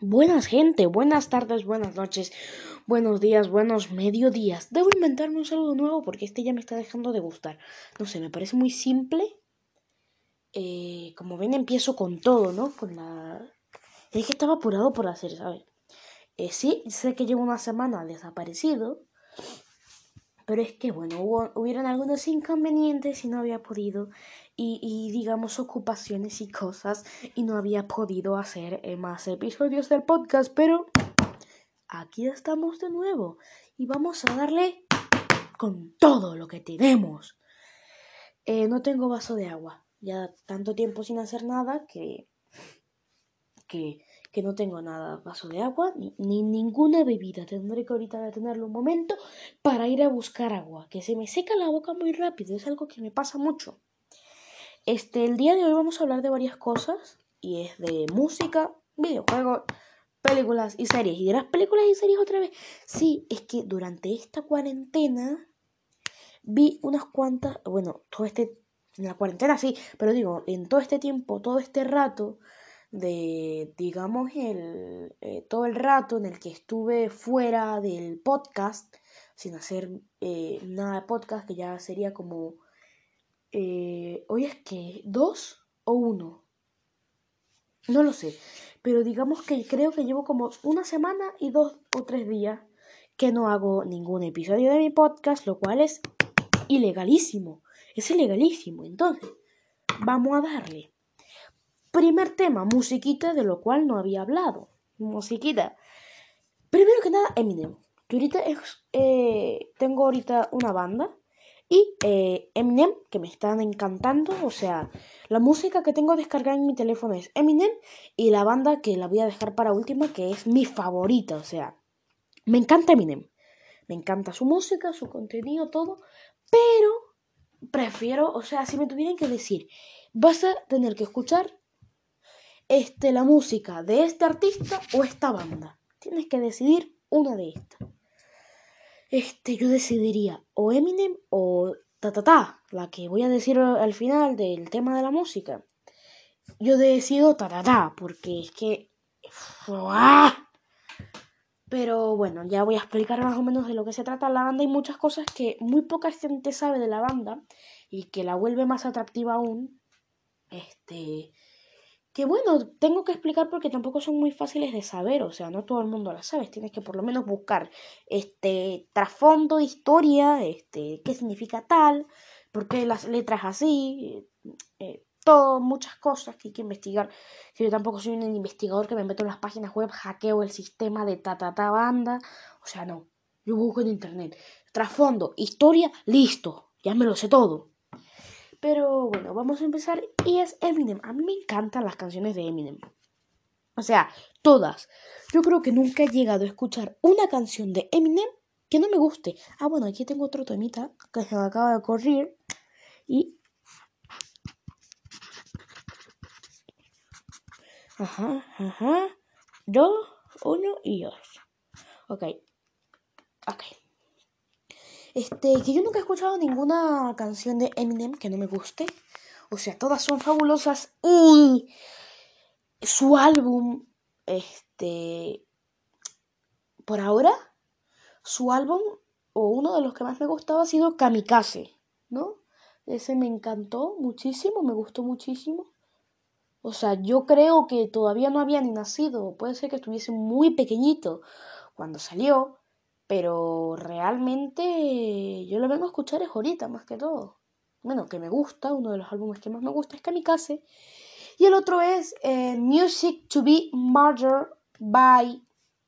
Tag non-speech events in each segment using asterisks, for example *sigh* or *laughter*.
Buenas gente, buenas tardes, buenas noches, buenos días, buenos mediodías. Debo inventarme un saludo nuevo porque este ya me está dejando de gustar. No sé, me parece muy simple. Eh, como ven, empiezo con todo, ¿no? Con la... Es que estaba apurado por hacer, ¿sabes? Eh, sí, sé que llevo una semana desaparecido. Pero es que, bueno, hubo, hubieron algunos inconvenientes y no había podido y, digamos ocupaciones y cosas y no había podido hacer eh, más episodios del podcast, pero aquí estamos de nuevo y vamos a darle con todo lo que tenemos. Eh, no tengo vaso de agua, ya tanto tiempo sin hacer nada que, que, que no tengo nada, vaso de agua ni, ni, ninguna bebida. Tendré que ahorita detenerlo un momento para ir a buscar agua, que se me seca la boca muy rápido, es algo que me pasa mucho. Este, el día de hoy vamos a hablar de varias cosas y es de música, videojuegos, películas y series. ¿Y dirás películas y series otra vez? Sí, es que durante esta cuarentena vi unas cuantas, bueno, todo este, en la cuarentena sí, pero digo, en todo este tiempo, todo este rato de, digamos, el, eh, todo el rato en el que estuve fuera del podcast, sin hacer eh, nada de podcast, que ya sería como eh, hoy es que dos o uno. No lo sé. Pero digamos que creo que llevo como una semana y dos o tres días que no hago ningún episodio de mi podcast, lo cual es ilegalísimo. Es ilegalísimo. Entonces, vamos a darle. Primer tema, musiquita, de lo cual no había hablado. Musiquita. Primero que nada, Eminem. Yo ahorita eh, tengo ahorita una banda y eh, Eminem, que me están encantando. O sea, la música que tengo descargada en mi teléfono es Eminem. Y la banda que la voy a dejar para última, que es mi favorita. O sea, me encanta Eminem. Me encanta su música, su contenido, todo. Pero prefiero, o sea, si me tuvieran que decir, vas a tener que escuchar este, la música de este artista o esta banda. Tienes que decidir una de estas este, yo decidiría o Eminem o ta ta ta, la que voy a decir al final del tema de la música. Yo decido ta ta ta, porque es que... Pero bueno, ya voy a explicar más o menos de lo que se trata la banda y muchas cosas que muy poca gente sabe de la banda y que la vuelve más atractiva aún. Este, que bueno, tengo que explicar porque tampoco son muy fáciles de saber, o sea, no todo el mundo las sabe, tienes que por lo menos buscar este trasfondo, historia, este, qué significa tal, por qué las letras así, eh, todo, muchas cosas que hay que investigar. Yo tampoco soy un investigador que me meto en las páginas web, hackeo el sistema de ta ta ta banda, o sea, no, yo busco en internet, trasfondo, historia, listo, ya me lo sé todo. Pero bueno, vamos a empezar. Y es Eminem. A mí me encantan las canciones de Eminem. O sea, todas. Yo creo que nunca he llegado a escuchar una canción de Eminem que no me guste. Ah, bueno, aquí tengo otro temita que se me acaba de correr. Y... Ajá, ajá. Dos, uno y dos. Ok. Ok. Este, que yo nunca he escuchado ninguna canción de Eminem que no me guste. O sea, todas son fabulosas. Y su álbum, este, por ahora, su álbum, o uno de los que más me gustaba, ha sido Kamikaze, ¿no? Ese me encantó muchísimo, me gustó muchísimo. O sea, yo creo que todavía no había ni nacido, puede ser que estuviese muy pequeñito cuando salió, pero realmente yo lo vengo a escuchar es ahorita, más que todo. Bueno, que me gusta, uno de los álbumes que más me gusta es Kamikaze. Y el otro es eh, Music to be Murdered by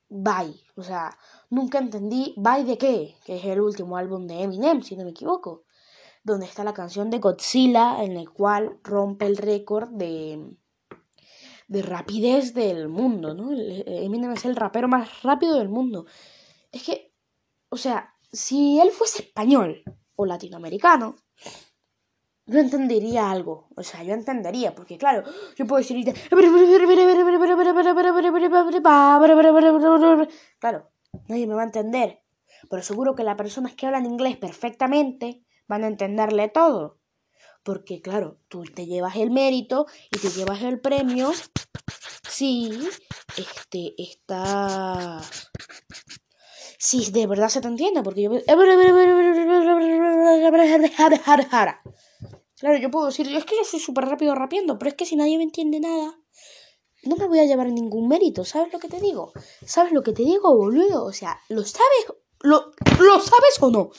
By. O sea, nunca entendí By de qué, que es el último álbum de Eminem, si no me equivoco. Donde está la canción de Godzilla, en el cual rompe el récord de, de rapidez del mundo, ¿no? Eminem es el rapero más rápido del mundo. Es que, o sea, si él fuese español o latinoamericano, yo entendería algo. O sea, yo entendería, porque claro, yo puedo decir... Claro, nadie me va a entender. Pero seguro que las personas que hablan inglés perfectamente van a entenderle todo. Porque claro, tú te llevas el mérito y te llevas el premio. Sí, este, está... Si de verdad se te entiende, porque yo... Claro, yo puedo decir, es que yo soy súper rápido rapiendo, pero es que si nadie me entiende nada, no me voy a llevar ningún mérito, ¿sabes lo que te digo? ¿Sabes lo que te digo, boludo? O sea, ¿lo sabes? ¿Lo, ¿lo sabes o no?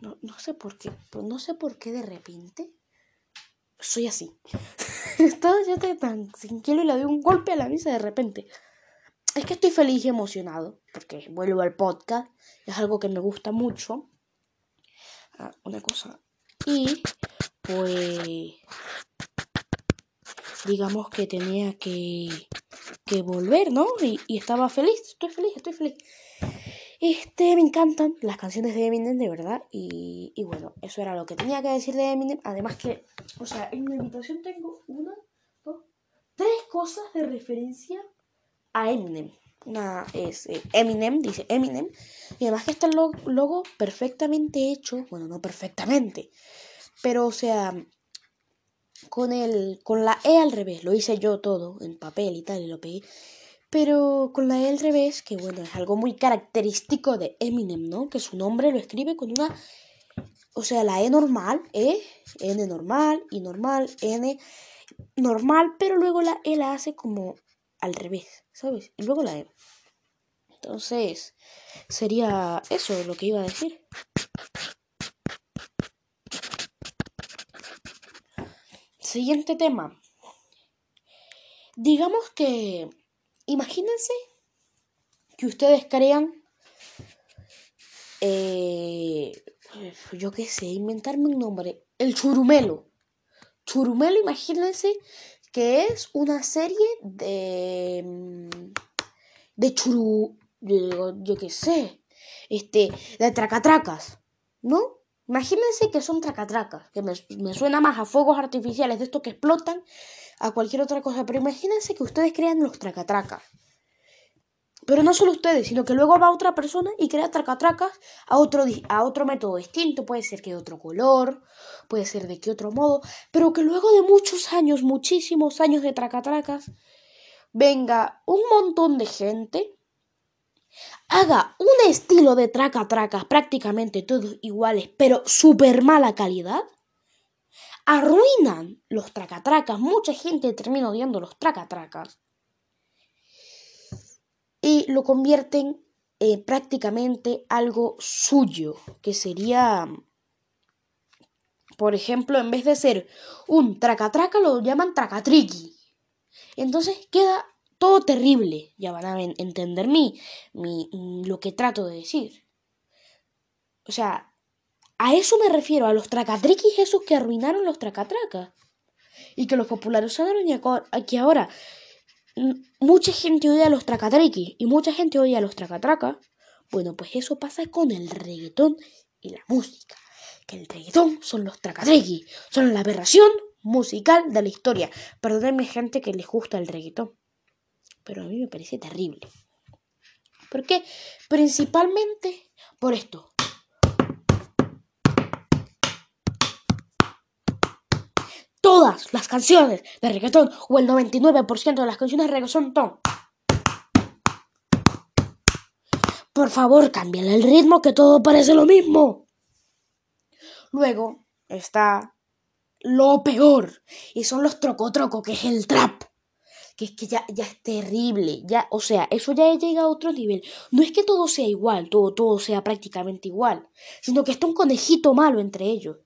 no? No sé por qué, no sé por qué de repente soy así. Estaba yo tan sin y le doy un golpe a la mesa de repente. Es que estoy feliz y emocionado porque vuelvo al podcast, es algo que me gusta mucho. Ah, una cosa. Y pues digamos que tenía que, que volver, ¿no? Y, y, estaba feliz, estoy feliz, estoy feliz. Este, me encantan las canciones de Eminem, de verdad. Y, y bueno, eso era lo que tenía que decir de Eminem. Además que, o sea, en mi habitación tengo una, dos, tres cosas de referencia a Eminem. Una es eh, Eminem, dice Eminem. Y además que está el logo perfectamente hecho. Bueno, no perfectamente. Pero, o sea, con, el, con la E al revés. Lo hice yo todo en papel y tal y lo pegué. Pero con la E al revés, que bueno, es algo muy característico de Eminem, ¿no? Que su nombre lo escribe con una... O sea, la E normal, E, N normal, y normal, N normal, pero luego la E la hace como al revés, ¿sabes? Y luego la E. Entonces, sería eso lo que iba a decir. Siguiente tema. Digamos que, imagínense que ustedes crean, eh, yo qué sé, inventarme un nombre, el churumelo. Churumelo, imagínense que es una serie de, mm, de churu, yo, yo qué sé, este, de tracatracas, ¿no? Imagínense que son tracatracas, que me, suena más a fuegos artificiales de estos que explotan a cualquier otra cosa, pero imagínense que ustedes crean los tracatracas. Pero no solo ustedes, sino que luego va otra persona y crea tracatracas a otro, a otro método distinto. Puede ser que de otro color, puede ser de qué otro modo, pero que luego de muchos años, muchísimos años de tracatracas, venga un montón de gente haga un estilo de traca tracas prácticamente todos iguales, pero súper mala calidad, arruinan los tracatracas. Mucha gente termina odiando los tracatracas. Y lo convierten en prácticamente algo suyo, que sería, por ejemplo, en vez de ser un tracatraca, lo llaman tracatriqui. Entonces queda todo terrible. Ya van a entender mi, lo que trato de decir. O sea, a eso me refiero, a los tracatriquis esos que arruinaron los tracatracas. Y que los popularizaron y que ahora mucha gente odia a los tracatriquis y mucha gente odia a los tracatracas. Bueno, pues eso pasa con el reggaetón y la música. Que el reggaetón son los tracatriquis, son la aberración musical de la historia. Perdónenme gente que les gusta el reggaetón pero a mí me parece terrible. ¿Por qué? Principalmente por esto. Todas las canciones de reggaetón o el 99% de las canciones de reggaetón Por favor, cámbiale el ritmo que todo parece lo mismo. Luego está lo peor y son los troco troco, que es el trap que es que ya, ya es terrible, ya, o sea, eso ya llega a otro nivel. No es que todo sea igual, todo, todo sea prácticamente igual, sino que está un conejito malo entre ellos.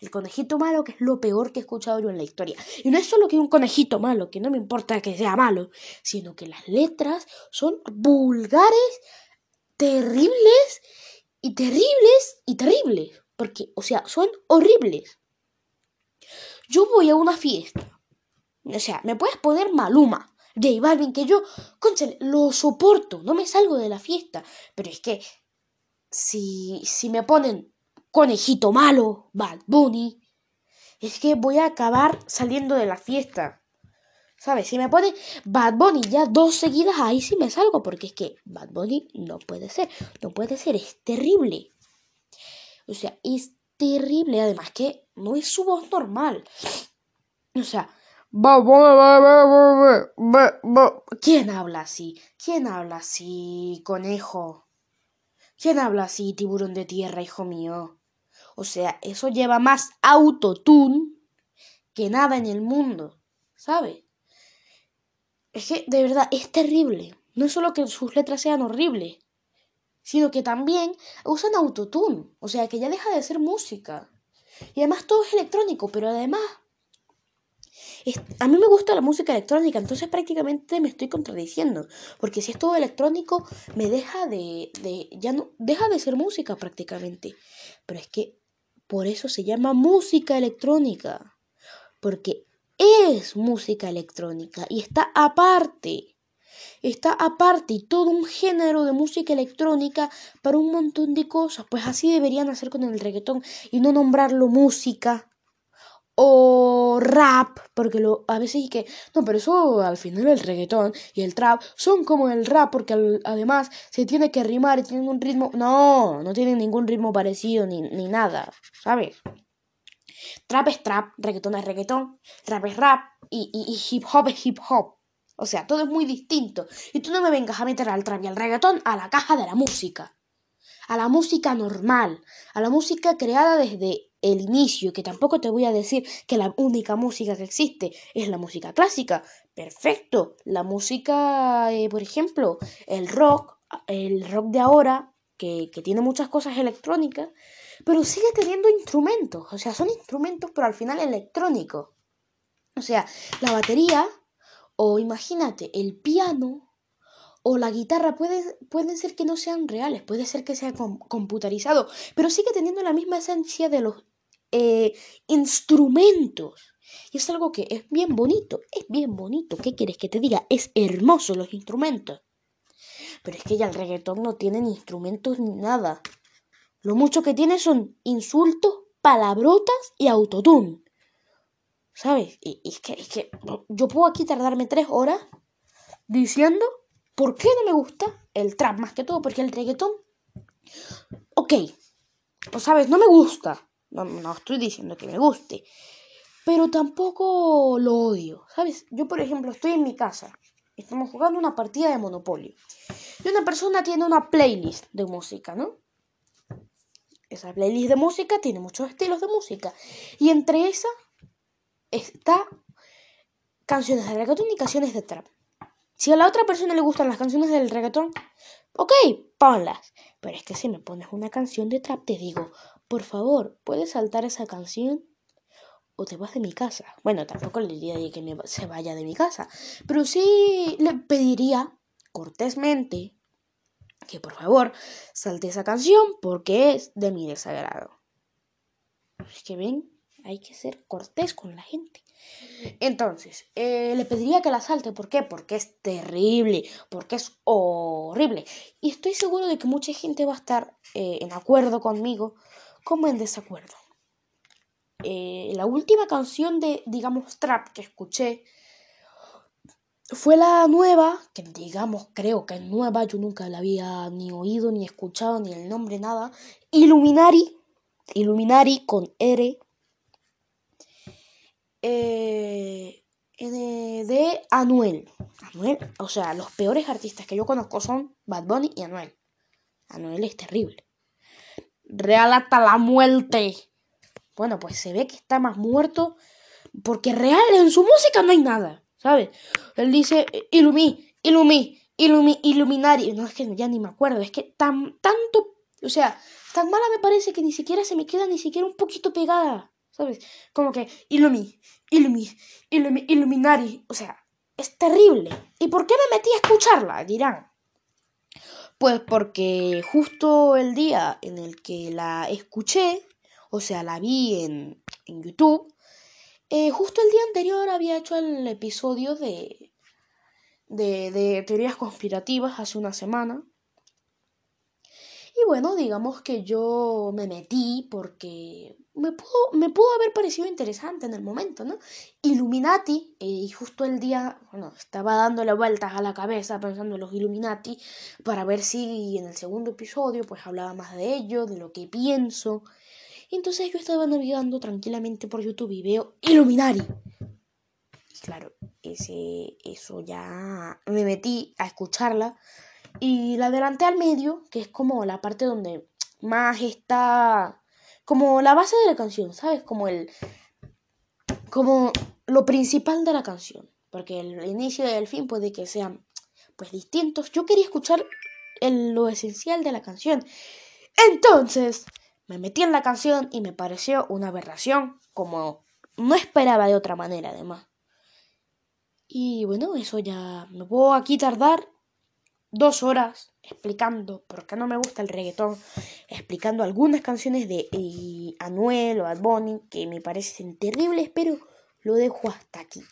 El conejito malo que es lo peor que he escuchado yo en la historia. Y no es solo que un conejito malo, que no me importa que sea malo, sino que las letras son vulgares, terribles y terribles y terribles. Porque, o sea, son horribles. Yo voy a una fiesta o sea, me puedes poner Maluma, J Balvin, que yo, conchale, lo soporto, no me salgo de la fiesta. Pero es que, si, si me ponen Conejito Malo, Bad Bunny, es que voy a acabar saliendo de la fiesta. ¿Sabes? Si me ponen Bad Bunny ya dos seguidas, ahí sí me salgo, porque es que Bad Bunny no puede ser, no puede ser, es terrible. O sea, es terrible, además que no es su voz normal. O sea, ¿Quién habla así? ¿Quién habla así, conejo? ¿Quién habla así, tiburón de tierra, hijo mío? O sea, eso lleva más autotune que nada en el mundo, ¿sabes? Es que, de verdad, es terrible. No es solo que sus letras sean horribles, sino que también usan autotune. O sea, que ya deja de ser música. Y además todo es electrónico, pero además a mí me gusta la música electrónica, entonces prácticamente me estoy contradiciendo, porque si es todo electrónico me deja de, de ya no deja de ser música prácticamente. Pero es que por eso se llama música electrónica, porque es música electrónica y está aparte. Está aparte y todo un género de música electrónica para un montón de cosas. Pues así deberían hacer con el reggaetón y no nombrarlo música o rap, porque lo, a veces es que, no, pero eso al final el reggaetón y el trap son como el rap, porque además se tiene que rimar y tienen un ritmo, no, no tienen ningún ritmo parecido ni, ni nada, ¿sabes? Trap es trap, reggaetón es reggaetón, rap es rap y, y, hip hop es hip hop. O sea, todo es muy distinto. Y tú no me vengas a meter al trap y al reggaetón a la caja de la música. A la música normal. A la música creada desde el inicio, que tampoco te voy a decir que la única música que existe es la música clásica. Perfecto. La música, eh, por ejemplo, el rock, el rock de ahora, que, que tiene muchas cosas electrónicas, pero sigue teniendo instrumentos. O sea, son instrumentos, pero al final electrónicos. O sea, la batería, o imagínate, el piano, o la guitarra puede, pueden ser que no sean reales, puede ser que sea computarizado, pero sigue teniendo la misma esencia de los eh, instrumentos. Y es algo que es bien bonito, es bien bonito. ¿Qué quieres que te diga? Es hermoso los instrumentos. Pero es que ya el reggaetón no tiene ni instrumentos ni nada. Lo mucho que tiene son insultos, palabrotas y autotune. ¿Sabes? Y, es, que, es que yo puedo aquí tardarme tres horas diciendo ¿Por qué no me gusta el trap? Más que todo porque el reggaetón... Ok, o sabes, no me gusta. No, no estoy diciendo que me guste. Pero tampoco lo odio. ¿Sabes? Yo, por ejemplo, estoy en mi casa. Estamos jugando una partida de Monopoly. Y una persona tiene una playlist de música, ¿no? Esa playlist de música tiene muchos estilos de música. Y entre esa está canciones de reggaetón y canciones de trap. Si a la otra persona le gustan las canciones del reggaetón, ok, ponlas. Pero es que si me pones una canción de trap, te digo, por favor, ¿puedes saltar esa canción? O te vas de mi casa. Bueno, tampoco le diría que se vaya de mi casa. Pero sí le pediría cortésmente que por favor salte esa canción porque es de mi desagrado. Es que ven, hay que ser cortés con la gente. Entonces, eh, le pediría que la salte. ¿Por qué? Porque es terrible, porque es horrible. Y estoy seguro de que mucha gente va a estar eh, en acuerdo conmigo como en desacuerdo. Eh, la última canción de, digamos, trap que escuché fue la nueva, que digamos, creo que es nueva, yo nunca la había ni oído, ni escuchado, ni el nombre, nada. Illuminari, Illuminari con R eh, de, Anuel. Anuel, o sea, los peores artistas que yo conozco son Bad Bunny y Anuel. Anuel es terrible. Real hasta la muerte. Bueno, pues se ve que está más muerto porque real en su música no hay nada, ¿sabes? Él dice Ilumi, Ilumi, Ilumi, Iluminari. No es que ya ni me acuerdo, es que tan tanto, o sea, tan mala me parece que ni siquiera se me queda ni siquiera un poquito pegada. Como que Illumi, Illumi, Illumi, Illuminari, o sea, es terrible. ¿Y por qué me metí a escucharla? Dirán. Pues porque justo el día en el que la escuché, o sea, la vi en, en YouTube, eh, justo el día anterior había hecho el episodio de, de, de teorías conspirativas hace una semana. Y bueno, digamos que yo me metí porque me pudo, me pudo haber parecido interesante en el momento, ¿no? Illuminati, eh, y justo el día, bueno, estaba dándole vueltas a la cabeza pensando en los Illuminati para ver si en el segundo episodio pues hablaba más de ello, de lo que pienso. entonces yo estaba navegando tranquilamente por YouTube y veo Illuminati. claro, ese, eso ya me metí a escucharla y la adelanté al medio, que es como la parte donde más está, como la base de la canción, ¿sabes? Como el, como lo principal de la canción, porque el inicio y el fin puede que sean pues distintos. Yo quería escuchar lo esencial de la canción. Entonces, me metí en la canción y me pareció una aberración, como no esperaba de otra manera además. Y bueno, eso ya me puedo aquí tardar dos horas explicando por qué no me gusta el reggaetón, explicando algunas canciones de eh, Anuel o Bad Bunny que me parecen terribles, pero lo dejo hasta aquí.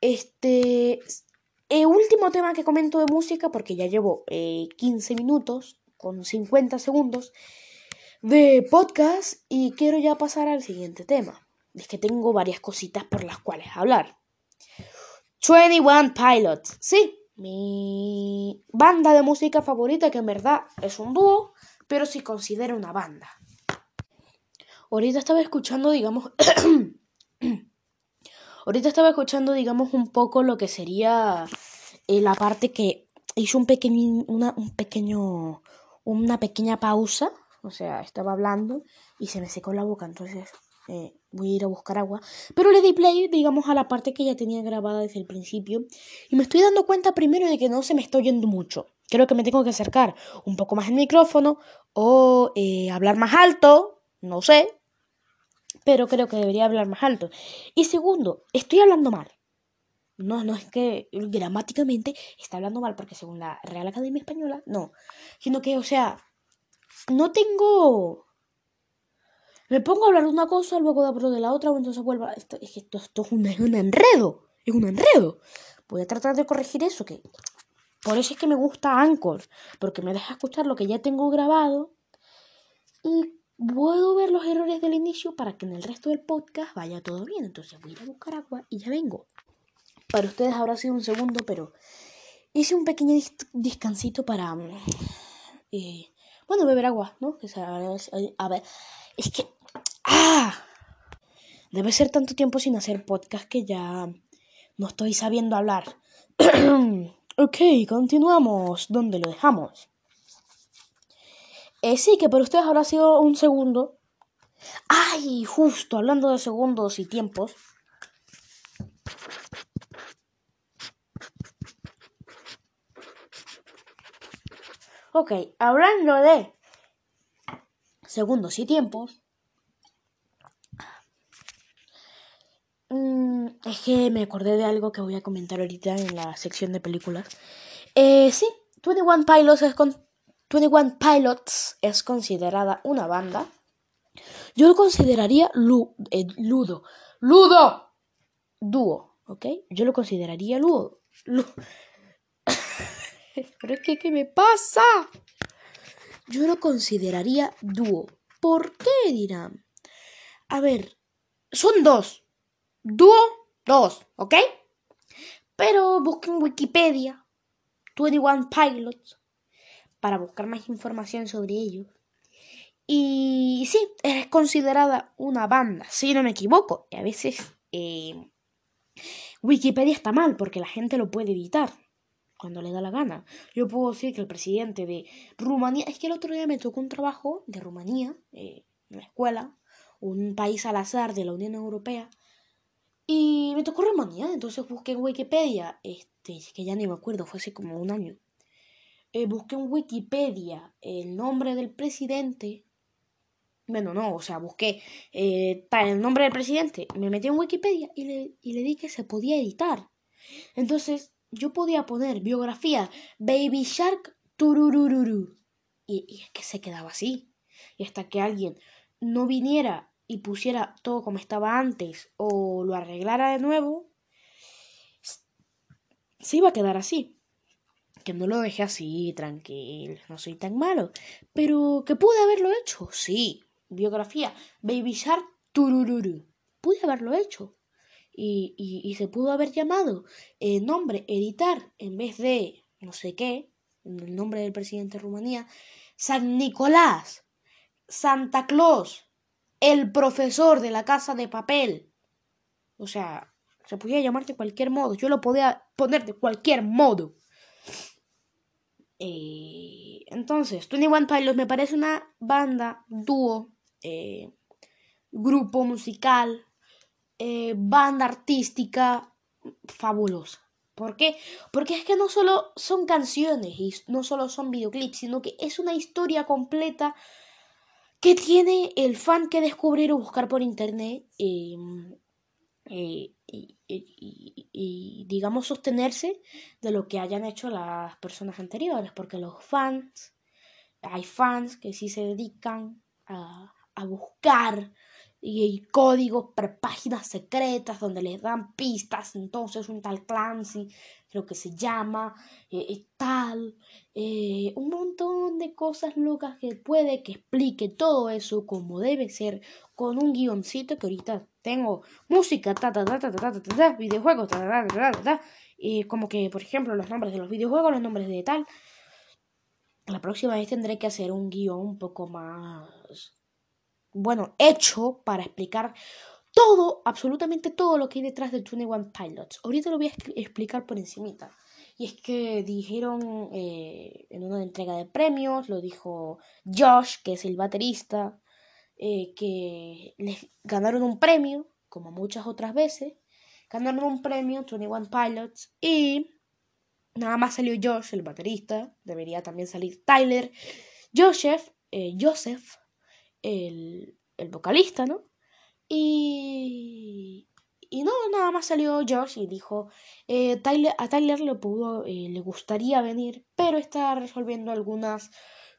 Este, el último tema que comento de música, porque ya llevo 15 eh, minutos con 50 segundos de podcast y quiero ya pasar al siguiente tema. Es que tengo varias cositas por las cuales hablar. 21 Pilots, sí, mi banda de música favorita, que en verdad es un dúo, pero si considera una banda. Ahorita estaba escuchando, digamos, *coughs* ahorita estaba escuchando, digamos, un poco lo que sería eh, la parte que hizo un pequeño, una, un pequeño, una pequeña pausa, o sea, estaba hablando y se me secó la boca, entonces eh, voy a ir a buscar agua. Pero le di play, digamos, a la parte que ya tenía grabada desde el principio. Y me estoy dando cuenta primero de que no se me está oyendo mucho. Creo que me tengo que acercar un poco más el micrófono o eh, hablar más alto, no sé. Pero creo que debería hablar más alto. Y segundo, estoy hablando mal. No, no es que gramáticamente está hablando mal, porque según la Real Academia Española, no. Sino que, o sea, no tengo me pongo a hablar de una cosa, luego hablo de la otra, o entonces vuelvo. Esto, es que esto, es, un, enredo. Es un enredo. Voy a tratar de corregir eso, que. Por eso es que me gusta Anchor, porque me deja escuchar lo que ya tengo grabado y puedo ver los errores del inicio para que en el resto del podcast vaya todo bien. Entonces voy a ir a buscar agua y ya vengo. Para ustedes habrá sido un segundo, pero hice un pequeño descansito para. Eh, bueno, beber agua, ¿no? a ver, es que ¡Ah! Debe ser tanto tiempo sin hacer podcast que ya no estoy sabiendo hablar. *clears throat* ok, continuamos. ¿Dónde lo dejamos? Eh, sí, que para ustedes habrá sido un segundo. ¡Ay! Justo, hablando de segundos y tiempos. Ok, hablando de segundos y tiempos. Mm, es que me acordé de algo que voy a comentar ahorita en la sección de películas. Eh, sí, 21 Pilots es, con, 21 Pilots es considerada una banda. Yo lo consideraría eh, ludo. ¡Ludo! Dúo, ¿ok? Yo lo consideraría ludo. *laughs* Pero es que, ¿qué me pasa? Yo lo consideraría dúo. ¿Por qué dirán? A ver, son dos. Dúo 2, ¿ok? Pero busquen Wikipedia, 21 Pilots, para buscar más información sobre ellos. Y sí, es considerada una banda, si no me equivoco. Y a veces eh, Wikipedia está mal porque la gente lo puede editar cuando le da la gana. Yo puedo decir que el presidente de Rumanía, es que el otro día me tocó un trabajo de Rumanía, eh, en la escuela, un país al azar de la Unión Europea, y me tocó Rumanía, entonces busqué en Wikipedia, este, que ya ni me acuerdo, fue hace como un año. Eh, busqué en Wikipedia el nombre del presidente. Bueno, no, o sea, busqué eh, el nombre del presidente, me metí en Wikipedia y le, y le di que se podía editar. Entonces, yo podía poner biografía Baby Shark Tururururu. Y, y es que se quedaba así. Y hasta que alguien no viniera y pusiera todo como estaba antes o lo arreglara de nuevo, se iba a quedar así. Que no lo dejé así, tranquilo, no soy tan malo. Pero que pude haberlo hecho, sí. Biografía, Baby Shark, turururu. Pude haberlo hecho. Y, y, se pudo haber llamado el nombre editar en vez de no sé qué, el nombre del presidente de Rumanía, San Nicolás, Santa Claus, el profesor de la casa de papel. O sea, se podía llamar de cualquier modo. Yo lo podía poner de cualquier modo. Eh, entonces, Twenty One Pilots me parece una banda, dúo, eh, grupo musical, eh, banda artística fabulosa. ¿Por qué? Porque es que no solo son canciones y no solo son videoclips, sino que es una historia completa que tiene el fan que descubrir o buscar por internet em, eh, y, y, digamos sostenerse de lo que hayan hecho las personas anteriores, porque los fans, hay fans que sí se dedican a, a buscar y códigos para páginas secretas donde les dan pistas. Entonces, un tal Clancy, creo que se llama, eh, tal, eh, un montón de cosas locas que puede que explique todo eso como debe ser, con un guioncito que ahorita tengo música, ta ta ta ta ta ta ta, ta videojuegos, ta ta ta ta ta, como que, por ejemplo, los nombres de los videojuegos, los nombres de tal. La próxima vez tendré que hacer un guion un poco más bueno, hecho para explicar todo, absolutamente todo lo que hay detrás de 21 Pilots. Ahorita lo voy a explicar por encimita. Y es que dijeron eh, en una entrega de premios, lo dijo Josh, que es el baterista, eh, que les ganaron un premio, como muchas otras veces. Ganaron un premio, 21 Pilots, y nada más salió Josh, el baterista. Debería también salir Tyler, Joseph, eh, Joseph el, el vocalista, ¿no? Y, y no, nada más salió Josh y dijo, eh, a Tyler le, pudo, eh, le gustaría venir, pero está resolviendo algunas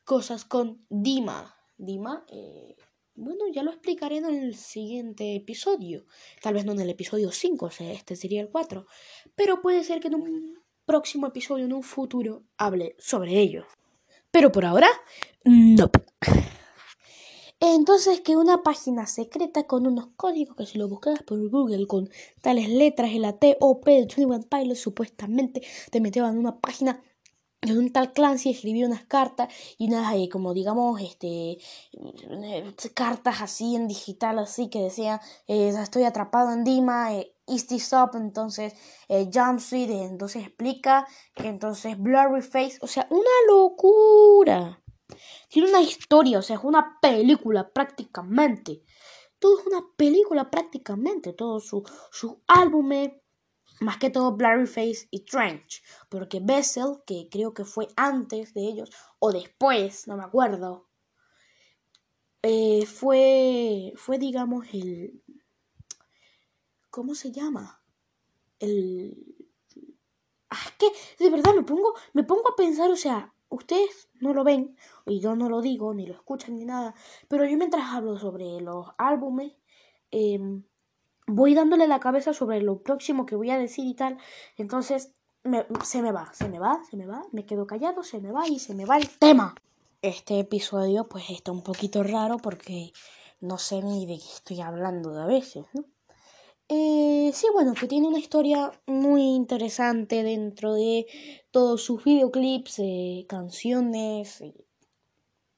cosas con Dima. Dima, eh, bueno, ya lo explicaré en el siguiente episodio. Tal vez no en el episodio 5, o sea, este sería el 4. Pero puede ser que en un próximo episodio, en un futuro, hable sobre ello. Pero por ahora, no. Entonces que una página secreta con unos códigos que si lo buscabas por Google con tales letras en la T O P de 21 Pilots supuestamente te metían en una página de un tal Clancy escribía unas cartas y unas eh, como digamos este eh, cartas así en digital así que decían eh, estoy atrapado en Dima eh, is up entonces eh, jumpsuit entonces explica que entonces blurry face o sea una locura tiene una historia, o sea, es una película prácticamente. Todo es una película prácticamente. Todos sus su álbumes, más que todo Face y Trench. Porque Bessel, que creo que fue antes de ellos, o después, no me acuerdo. Eh, fue, fue, digamos, el... ¿Cómo se llama? El... Ah, es que de verdad me pongo, me pongo a pensar, o sea, ustedes no lo ven, y yo no lo digo, ni lo escuchan, ni nada, pero yo mientras hablo sobre los álbumes, em, voy dándole la cabeza sobre lo próximo que voy a decir y tal, entonces se me va, se me va, se me va, me quedo callado, se me va y se me va el tema. Este episodio pues está un poquito raro porque no sé ni de qué estoy hablando de a veces, ¿no? Eh, sí, bueno, que tiene una historia muy interesante dentro de todos sus videoclips, eh, canciones,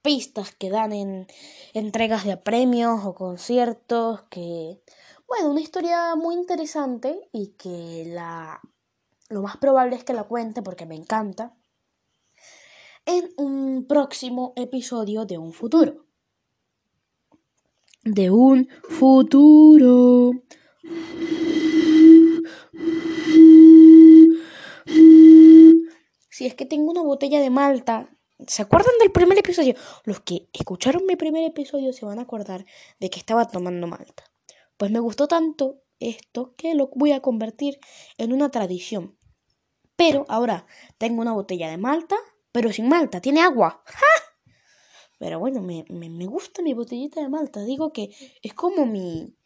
pistas que dan en entregas de premios o conciertos, que, bueno, una historia muy interesante y que la, lo más probable es que la cuente porque me encanta en un próximo episodio de un futuro. De un futuro. Si es que tengo una botella de Malta. ¿Se acuerdan del primer episodio? Los que escucharon mi primer episodio se van a acordar de que estaba tomando Malta. Pues me gustó tanto esto que lo voy a convertir en una tradición. Pero ahora tengo una botella de Malta, pero sin Malta, tiene agua. *laughs* Pero bueno, me, me gusta mi botellita de Malta. Digo que es como mi,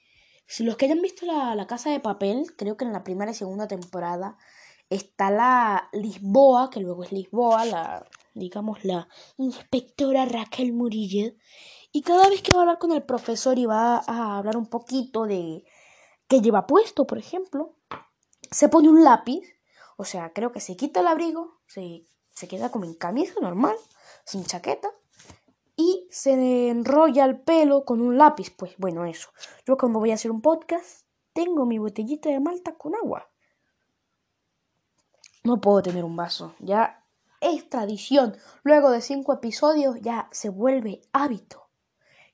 si los que hayan visto la, Casa de Papel, creo que en la primera y segunda temporada está la Lisboa, que luego es Lisboa, la, digamos, la inspectora Raquel Murillo. Y cada vez que va a hablar con el profesor y va a hablar un poquito de qué lleva puesto, por ejemplo, se pone un lápiz, o sea, creo que se quita el abrigo, se, se queda como en camisa normal, sin chaqueta, y se enrolla el pelo con un lápiz. Pues bueno, eso. Yo cuando voy a hacer un podcast tengo mi botellita de malta con agua. No puedo tener un vaso, ya es tradición. Luego de cinco episodios ya se vuelve hábito.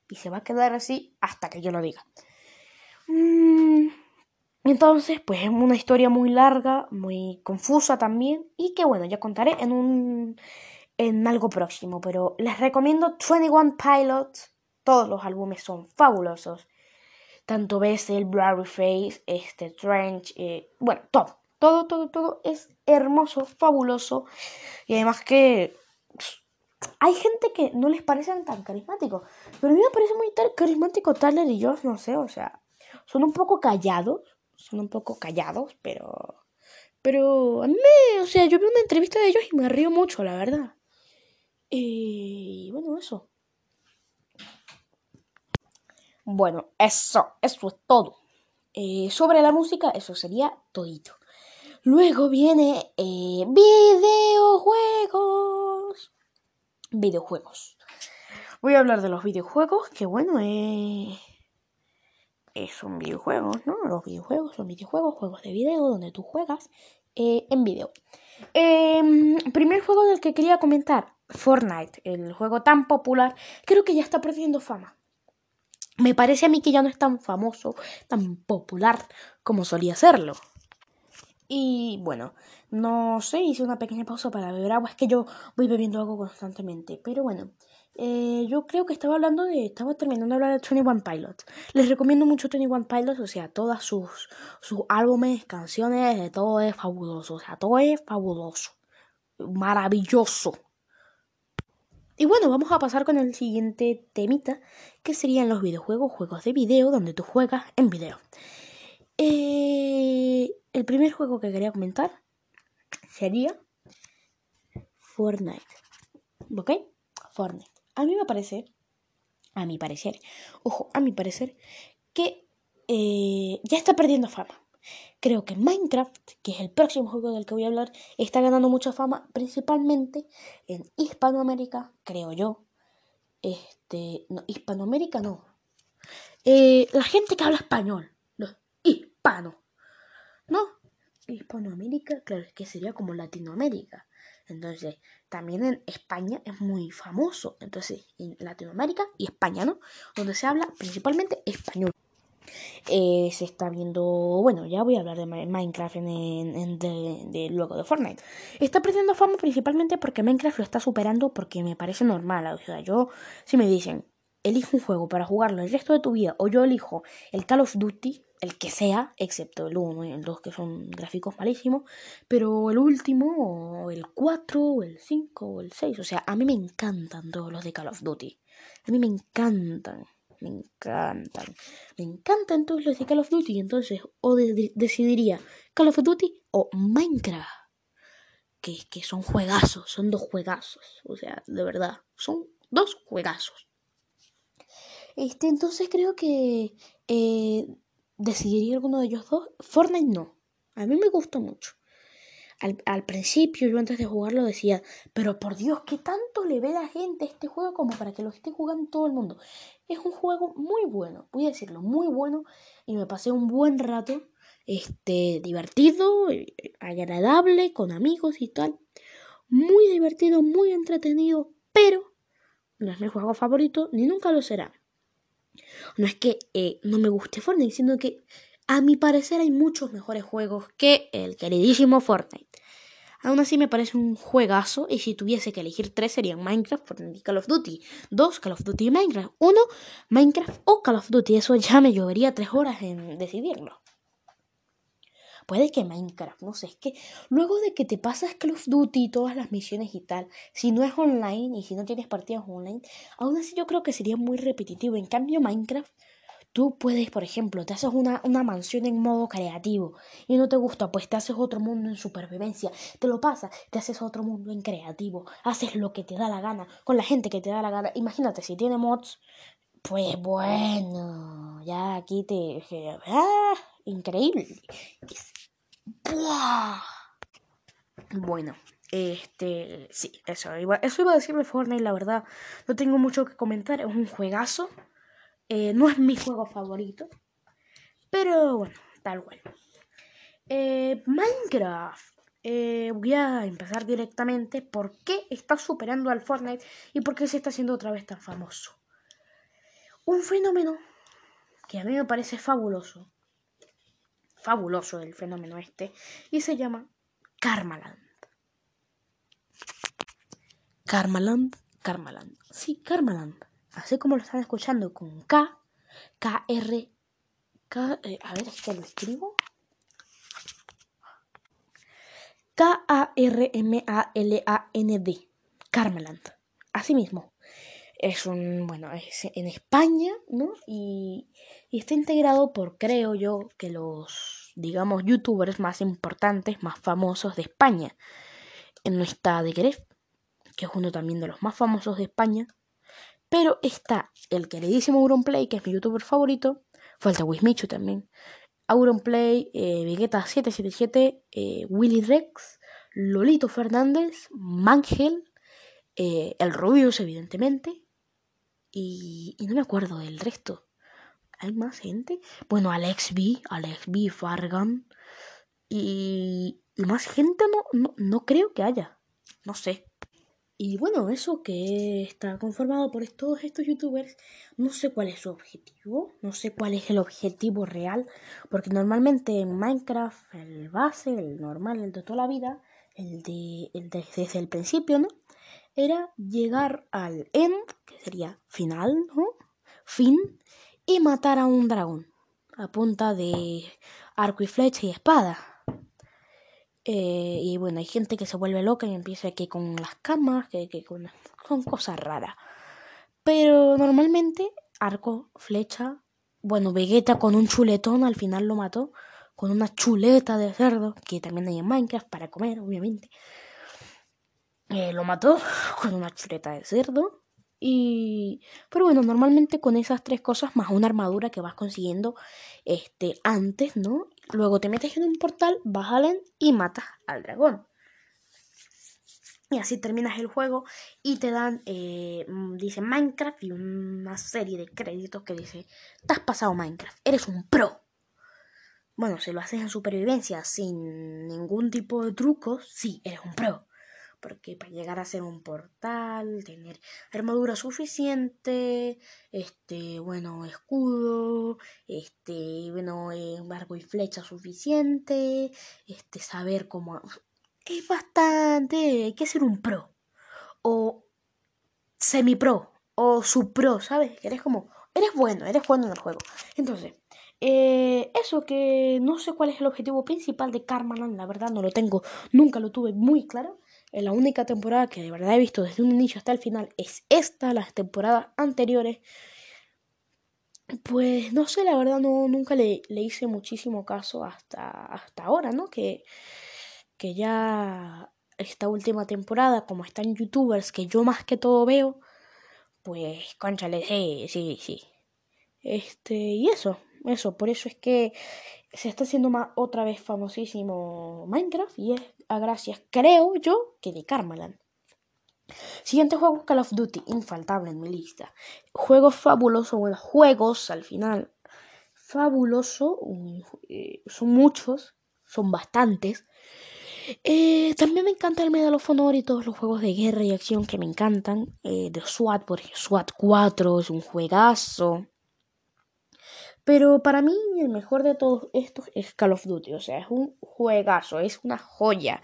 Y se va a quedar así hasta que yo lo diga. Mm, entonces, pues es una historia muy larga, muy confusa también. Y que bueno, ya contaré en un. En algo próximo. Pero les recomiendo 21 Pilots. Todos los álbumes son fabulosos. Tanto Bessel, Blurry Face, este, Trench, eh, bueno, todo. Todo, todo, todo es hermoso, fabuloso. Y además que hay gente que no les parecen tan carismáticos. Pero a mí me parece muy carismático Tyler y yo, no sé, o sea, son un poco callados. Son un poco callados, pero. Pero a mí. O sea, yo vi una entrevista de ellos y me río mucho, la verdad. Y bueno, eso. Bueno, eso, eso es todo. Eh, sobre la música, eso sería todito. Luego viene eh, videojuegos. Videojuegos. Voy a hablar de los videojuegos, que bueno, eh, son videojuegos, ¿no? Los videojuegos son videojuegos, juegos de video donde tú juegas eh, en video. Em, primer juego del que quería comentar, Fortnite, el juego tan popular, creo que ya está perdiendo fama. Me parece a mí que ya no es tan famoso, tan popular como solía serlo. Y bueno, no sé, hice una pequeña pausa para beber agua. Es que yo voy bebiendo agua constantemente. Pero bueno, eh, yo creo que estaba hablando de. Estaba terminando de hablar de 21 Pilots. Les recomiendo mucho 21 Pilots, o sea, todas sus, sus álbumes, canciones, todo es fabuloso. O sea, todo es fabuloso. Maravilloso. Y bueno, vamos a pasar con el siguiente temita, que serían los videojuegos, juegos de video, donde tú juegas en video. Eh, el primer juego que quería comentar sería Fortnite. ¿Ok? Fortnite. A mí me parece, a mi parecer, ojo, a mi parecer, que eh, ya está perdiendo fama. Creo que Minecraft, que es el próximo juego del que voy a hablar, está ganando mucha fama, principalmente en Hispanoamérica, creo yo. Este, no, Hispanoamérica no. Eh, la gente que habla español, los hispanos. No, Hispanoamérica, claro, es que sería como Latinoamérica. Entonces, también en España es muy famoso. Entonces, en Latinoamérica y España, ¿no? Donde se habla principalmente español. Eh, se está viendo, bueno, ya voy a hablar de Minecraft en, de, luego de Fortnite. Está perdiendo fama principalmente porque Minecraft lo está superando porque me parece normal. O sea, yo, si me dicen, elijo un juego para jugarlo el resto de tu vida, o yo elijo el Call of Duty, el que sea, excepto el 1 y el 2 que son gráficos malísimos, pero el último, o el 4, o el 5, o el 6, o sea, a mí me encantan todos los de Call of Duty. A mí me encantan, me encantan, me encantan todos los de Call of Duty, entonces o decidiría Call of Duty o Minecraft. Que, que son juegazos, son dos juegazos, o sea, de verdad, son dos juegazos. Este, entonces creo que eh, decidiría alguno de ellos dos. Fortnite no. A mí me gustó mucho. Al, principio, yo antes de jugarlo decía, pero por Dios, ¿qué tanto le ve la gente este juego como para que lo esté jugando todo el mundo? Es un juego muy bueno, voy a decirlo, muy bueno. Y me pasé un buen rato, este, divertido, agradable, con amigos y tal. Muy divertido, muy entretenido, pero no es mi juego favorito, ni nunca lo será. No es que eh, no me guste Fortnite, sino que a mi parecer hay muchos mejores juegos que el queridísimo Fortnite. Aún así me parece un juegazo y si tuviese que elegir tres serían Minecraft, y Call of Duty. Dos, Call of Duty y Minecraft. Uno, Minecraft o Call of Duty. Eso ya me llovería tres horas en decidirlo. Puede que Minecraft, no sé, es que luego de que te pasas Call of Duty y todas las misiones y tal, si no es online y si no tienes partidas online, aún así yo creo que sería muy repetitivo. En cambio, Minecraft, tú puedes, por ejemplo, te haces una, una mansión en modo creativo y no te gusta, pues te haces otro mundo en supervivencia, te lo pasas, te haces otro mundo en creativo, haces lo que te da la gana, con la gente que te da la gana. Imagínate, si tiene mods, pues bueno, ya aquí te... ¡Ah! Increíble. Bueno, este, sí, eso iba, eso iba a decirme Fortnite, la verdad. No tengo mucho que comentar, es un juegazo. Eh, no es mi juego favorito. Pero bueno, tal cual. Eh, Minecraft. Eh, voy a empezar directamente. ¿Por qué está superando al Fortnite y por qué se está haciendo otra vez tan famoso? Un fenómeno que a mí me parece fabuloso. Fabuloso el fenómeno este. Y se llama Karmaland. Karmaland, Karmaland. Sí, Karmaland. Así como lo están escuchando con K, K, R, K. Eh, a ver, es que lo escribo. K-A-R-M-A-L-A-N-D. Karmaland. Así mismo. Es un, bueno, es en España, ¿no? Y, y, está integrado por, creo yo, que los, digamos, youtubers más importantes, más famosos de España. No está de Gref, que es uno también de los más famosos de España. Pero está el queridísimo Auronplay, que es mi youtuber favorito. Falta Wismichu también. Auronplay, eh, Vegeta777, eh, Willy Rex, Lolito Fernández, Mangel, eh, el Rubius, evidentemente, y, no me acuerdo del resto. ¿Hay más gente? Bueno, Alex B, Alex B, Fargan, y, y más gente no, no, no creo que haya, no sé. Y bueno, eso que está conformado por todos estos youtubers, no sé cuál es su objetivo, no sé cuál es el objetivo real, porque normalmente en Minecraft el base, el normal, el de toda la vida, el de, el de desde el principio, ¿no? Era llegar al end, que sería final, ¿no? Fin, y matar a un dragón a punta de arco y flecha y espada. Eh, y bueno, hay gente que se vuelve loca y empieza aquí con las camas, que, que con, con cosas raras. Pero normalmente, arco, flecha. Bueno, Vegeta con un chuletón al final lo mató. Con una chuleta de cerdo, que también hay en Minecraft para comer, obviamente. Eh, lo mató *laughs* con una chuleta de cerdo. Y. Pero bueno, normalmente con esas tres cosas, más una armadura que vas consiguiendo este, antes, ¿no? Luego te metes en un portal, vas al y matas al dragón. Y así terminas el juego y te dan, eh, mm, dice Minecraft y una serie de créditos que dice, te has pasado Minecraft, eres un pro. Bueno, si lo haces en supervivencia sin ningún tipo de trucos, sí, eres un pro porque para llegar a ser un portal, tener armadura suficiente, este, bueno, escudo, este, bueno, eh, barco y flecha suficiente, este, saber cómo... Es bastante, hay que ser un pro, o semi pro, o sub pro, ¿sabes? Que eres como, eres bueno, eres bueno en el juego. Entonces, eh, eso que no sé cuál es el objetivo principal de Karmaland, la verdad no lo tengo, nunca lo tuve muy claro la única temporada que de verdad he visto desde un inicio hasta el final es esta, las temporadas anteriores. Pues no sé, la verdad no, nunca le, le hice muchísimo caso hasta, hasta ahora, ¿no? Que, que ya esta última temporada, como están youtubers que yo más que todo veo, pues conchale, sí, sí, sí. Este, y eso, eso, por eso es que se está haciendo más, otra vez famosísimo Minecraft y es a gracias, creo yo, que de Karmaland. Siguiente juego, Call of Duty, infaltable en mi lista. Juego fabuloso, bueno, juegos al final. Fabuloso, eh, son muchos, son bastantes. Eh, también me encanta el Medal of Honor y todos los juegos de guerra y acción que me encantan. Eh, de SWAT, por ejemplo, SWAT 4 es un juegazo. Pero para mí el mejor de todos estos es Call of Duty. O sea, es un juegazo, es una joya.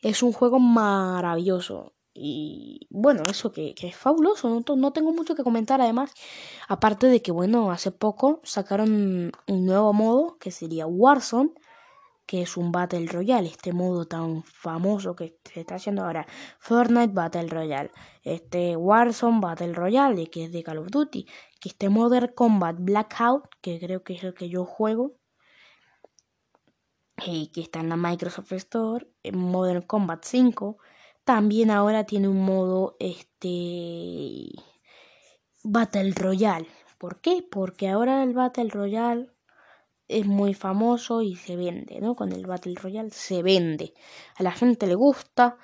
Es un juego maravilloso. Y bueno, eso que, es fabuloso. No, no, tengo mucho que comentar además. Aparte de que, bueno, hace poco sacaron un nuevo modo que sería Warzone que es un Battle Royale, este modo tan famoso que se está haciendo ahora, Fortnite Battle Royale, este Warzone Battle Royale, que es de Call of Duty, que este Modern Combat Blackout, que creo que es el que yo juego, y que está en la Microsoft Store, Modern Combat 5, también ahora tiene un modo este Battle Royale. ¿Por qué? Porque ahora el Battle Royale es muy famoso y se vende, ¿no? Con el Battle Royale se vende. A la gente le gusta.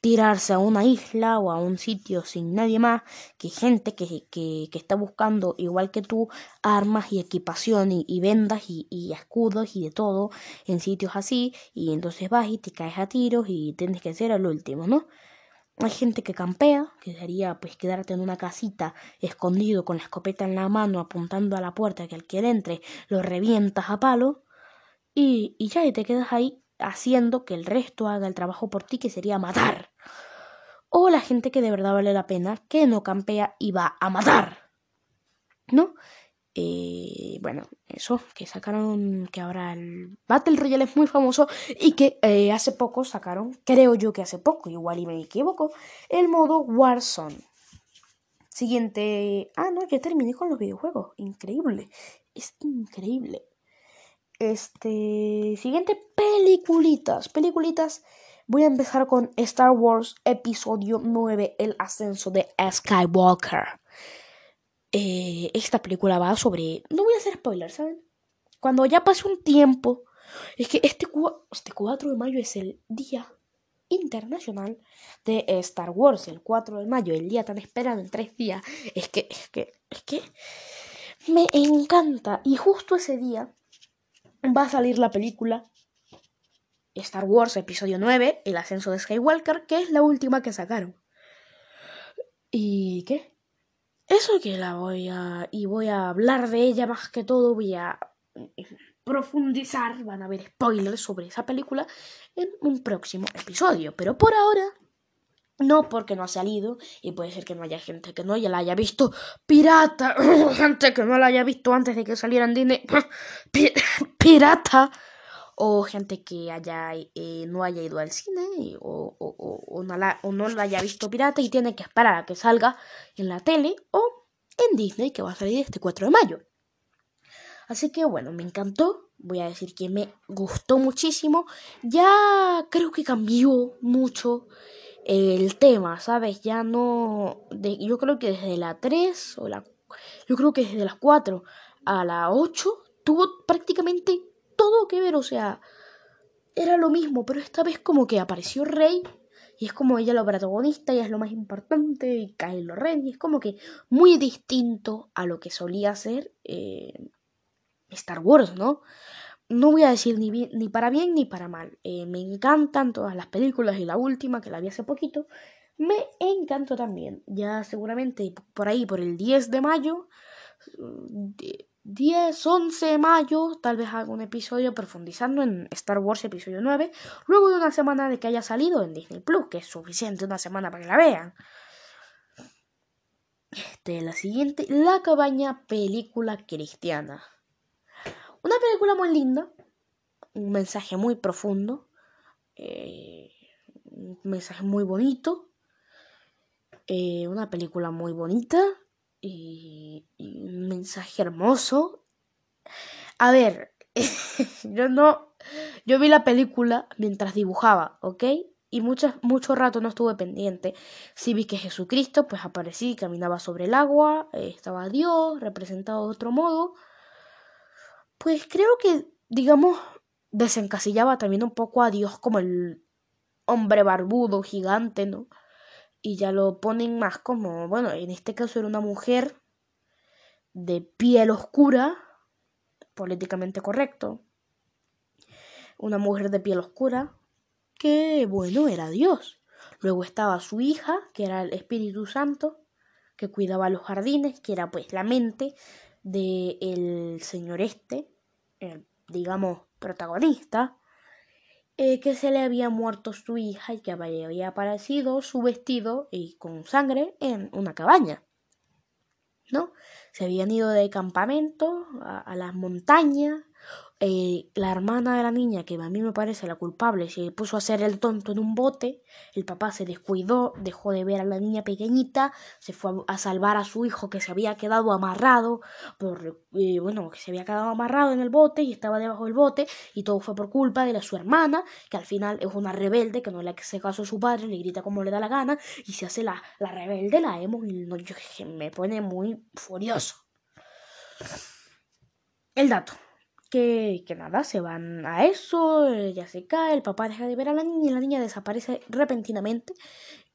tirarse a una isla o a un sitio sin nadie más que gente que, que, que está buscando, igual que tú, armas y equipación y, vendas y, escudos y de todo en sitios así, y entonces vas y te caes a tiros y tienes que ser el último, ¿no? Hay gente que campea, que sería pues quedarte en una casita escondido con la escopeta en la mano apuntando a la puerta que al que entre lo revientas a palo y, y ya y te quedas ahí haciendo que el resto haga el trabajo por ti que sería matar. O la gente que de verdad vale la pena, que no campea y va a matar. ¿No? Bueno, eso, que sacaron, que ahora el Battle Royale es muy famoso y que eh, hace poco sacaron, creo yo que hace poco, igual y me equivoco, el modo Warzone. Siguiente... Ah, no, ya terminé con los videojuegos. Increíble. Es increíble. Este... Siguiente, peliculitas. Peliculitas. Voy a empezar con Star Wars Episodio 9, El ascenso de Skywalker. Eh, esta película va sobre... No voy a hacer spoilers, ¿saben? Cuando ya pase un tiempo... Es que este, este 4 de mayo es el día internacional de Star Wars, el 4 de mayo, el día tan esperado en tres días. Es que, es que, es que me encanta. Y justo ese día va a salir la película Star Wars Episodio 9, El ascenso de Skywalker, que es la última que sacaron. ¿Y qué? Eso que la voy a... y voy a hablar de ella más que todo, voy a profundizar, van a haber spoilers sobre esa película en un próximo episodio. Pero por ahora, no porque no ha salido, y puede ser que no haya gente que no ya la haya visto pirata, *coughs* gente que no la haya visto antes de que saliera en Disney, *coughs* *coughs* pirata o gente que haya eh, no haya ido al cine o, o, no la, o no la haya visto pirata y tiene que esperar a que salga en la tele o en Disney que va a salir este 4 de mayo. Así que bueno, me encantó, voy a decir que me gustó muchísimo, ya creo que cambió mucho el tema, ¿sabes? Ya no, yo creo que desde la 3 o la, yo creo que desde las 4 a la 8 tuvo prácticamente todo que ver, o sea, era lo mismo, pero esta vez como que apareció Rey y es como ella la protagonista y es lo más importante y Kylo Ren y es como que muy distinto a lo que solía ser eh, Star Wars, ¿no? No voy a decir ni, para bien ni para mal. Eh, me encantan todas las películas y la última que la vi hace poquito. Me encantó también. Ya seguramente por ahí, por el 10 de mayo, 10, 11 de mayo, tal vez haga un episodio profundizando en Star Wars Episodio 9, luego de una semana de que haya salido en Disney Plus, que es suficiente una semana para que la vean. Este, la siguiente, La cabaña película cristiana. Una película muy linda, un mensaje muy profundo, eh, un mensaje muy bonito, eh, una película muy bonita, y, un mensaje hermoso. A ver, *laughs* yo no, yo vi la película mientras dibujaba, ¿ok? Y mucho, mucho rato no estuve pendiente. Sí vi que Jesucristo, pues aparecí, caminaba sobre el agua, eh, estaba Dios, representado de otro modo. Pues creo que, digamos, desencasillaba también un poco a Dios como el hombre barbudo, gigante, ¿no? Y ya lo ponen más como, bueno, en este caso era una mujer de piel oscura, políticamente correcto, una mujer de piel oscura, que bueno, era Dios. Luego estaba su hija, que era el Espíritu Santo, que cuidaba los jardines, que era pues la mente del el señor este, el, digamos, protagonista. Eh, que se le había muerto su hija y que había aparecido su vestido y con sangre en una cabaña. ¿No? Se habían ido de campamento a las montañas eh, la hermana de la niña, que a mí me parece la culpable, se puso a hacer el tonto en un bote, el papá se descuidó, dejó de ver a la niña pequeñita, se fue a, salvar a su hijo que se había quedado amarrado, por, eh, bueno, que se había quedado amarrado en el bote y estaba debajo del bote, y todo fue por culpa de la, su hermana, que al final es una rebelde, que no le hace caso a su padre, le grita como le da la gana, y se hace la, la rebelde, la emo, y me pone muy furioso. El dato. Que, que nada, se van a eso, ella se cae, el papá deja de ver a la niña y la niña desaparece repentinamente.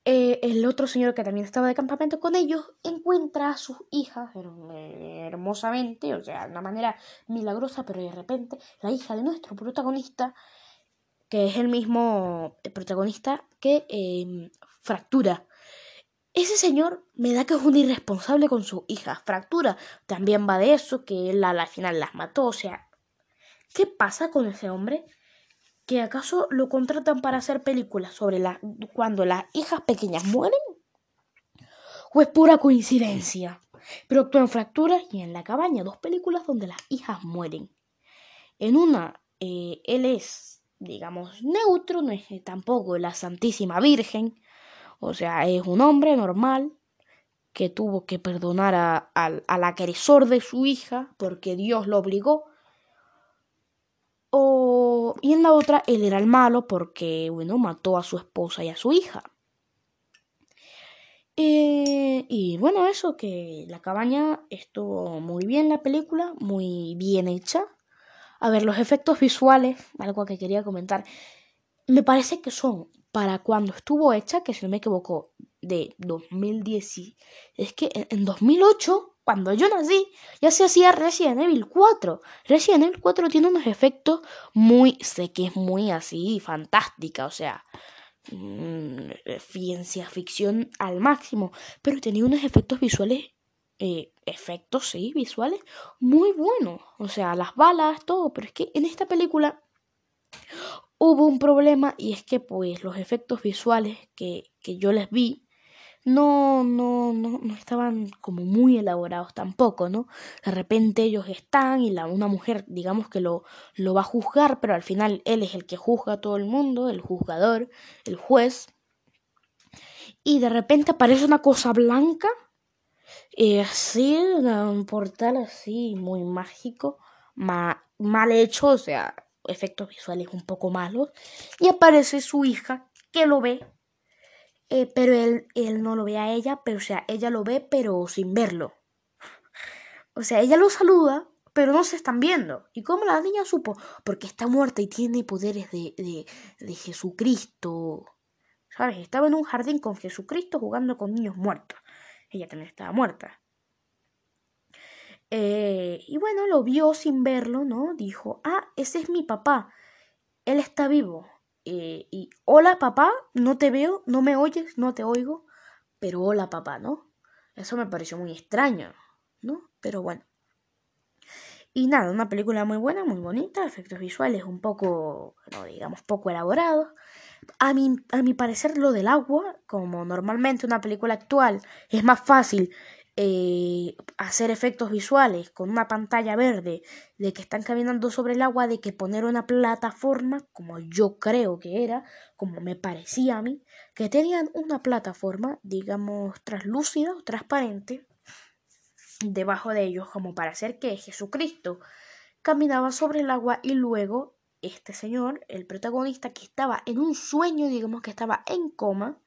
Eh, el otro señor que también estaba de campamento con ellos encuentra a sus hijas hermosamente, o sea, de una manera milagrosa, pero de repente la hija de nuestro protagonista, que es el mismo protagonista que em, fractura. Ese señor me da que es un irresponsable con sus hijas. Fractura también va de eso, que él al final las mató, o sea, ¿Qué pasa con ese hombre? ¿Que acaso lo contratan para hacer películas sobre cuando las hijas pequeñas mueren? ¿O es pura coincidencia? Pero actúa en Fracturas y en La Cabaña, dos películas donde las hijas mueren. En una, eh, él es, digamos, neutro, no es tampoco la Santísima Virgen, o sea, es un hombre normal que tuvo que perdonar a, al agresor de su hija porque Dios lo obligó o, y en la otra, él era el malo porque, bueno, mató a su esposa y a su hija. Eh, y bueno, eso, que la cabaña estuvo muy bien la película, muy bien hecha. A ver, los efectos visuales, algo que quería comentar, me parece que son para cuando estuvo hecha, que si no me equivoco, de 2010. Es que en 2008 cuando yo nací, ya se hacía Resident Evil 4. Resident Evil 4 tiene unos efectos muy, sé que es muy así, fantástica, o sea, mm, ciencia ficción al máximo, pero tenía unos efectos visuales, eh, efectos, sí, visuales, muy buenos. O sea, las balas, todo, pero es que en esta película hubo un problema y es que pues los efectos visuales que, que yo les vi no, no, no, no estaban como muy elaborados tampoco, ¿no? De repente ellos están y la, una mujer, digamos que lo, lo va a juzgar, pero al final él es el que juzga a todo el mundo, el juzgador, el juez. Y de repente aparece una cosa blanca, y así, un portal así, muy mágico, mal hecho, o sea, efectos visuales un poco malos, y aparece su hija que lo ve eh, pero él, él no lo ve a ella, pero o sea, ella lo ve, pero sin verlo. O sea, ella lo saluda, pero no se están viendo. ¿Y cómo la niña supo? Porque está muerta y tiene poderes de, de, de Jesucristo. ¿Sabes? Estaba en un jardín con Jesucristo jugando con niños muertos. Ella también estaba muerta. Eh, y bueno, lo vio sin verlo, ¿no? Dijo, ah, ese es mi papá. Él está vivo. Eh, y hola papá, no te veo, no me oyes, no te oigo, pero hola papá, ¿no? Eso me pareció muy extraño, ¿no? Pero bueno. Y nada, una película muy buena, muy bonita, efectos visuales un poco, no digamos, poco elaborados. A mi, a mi parecer lo del agua, como normalmente una película actual es más fácil eh, hacer efectos visuales con una pantalla verde de que están caminando sobre el agua, de que poner una plataforma, como yo creo que era, como me parecía a mí, que tenían una plataforma, digamos, translúcida o transparente debajo de ellos, como para hacer que Jesucristo caminaba sobre el agua y luego este señor, el protagonista, que estaba en un sueño, digamos que estaba en coma,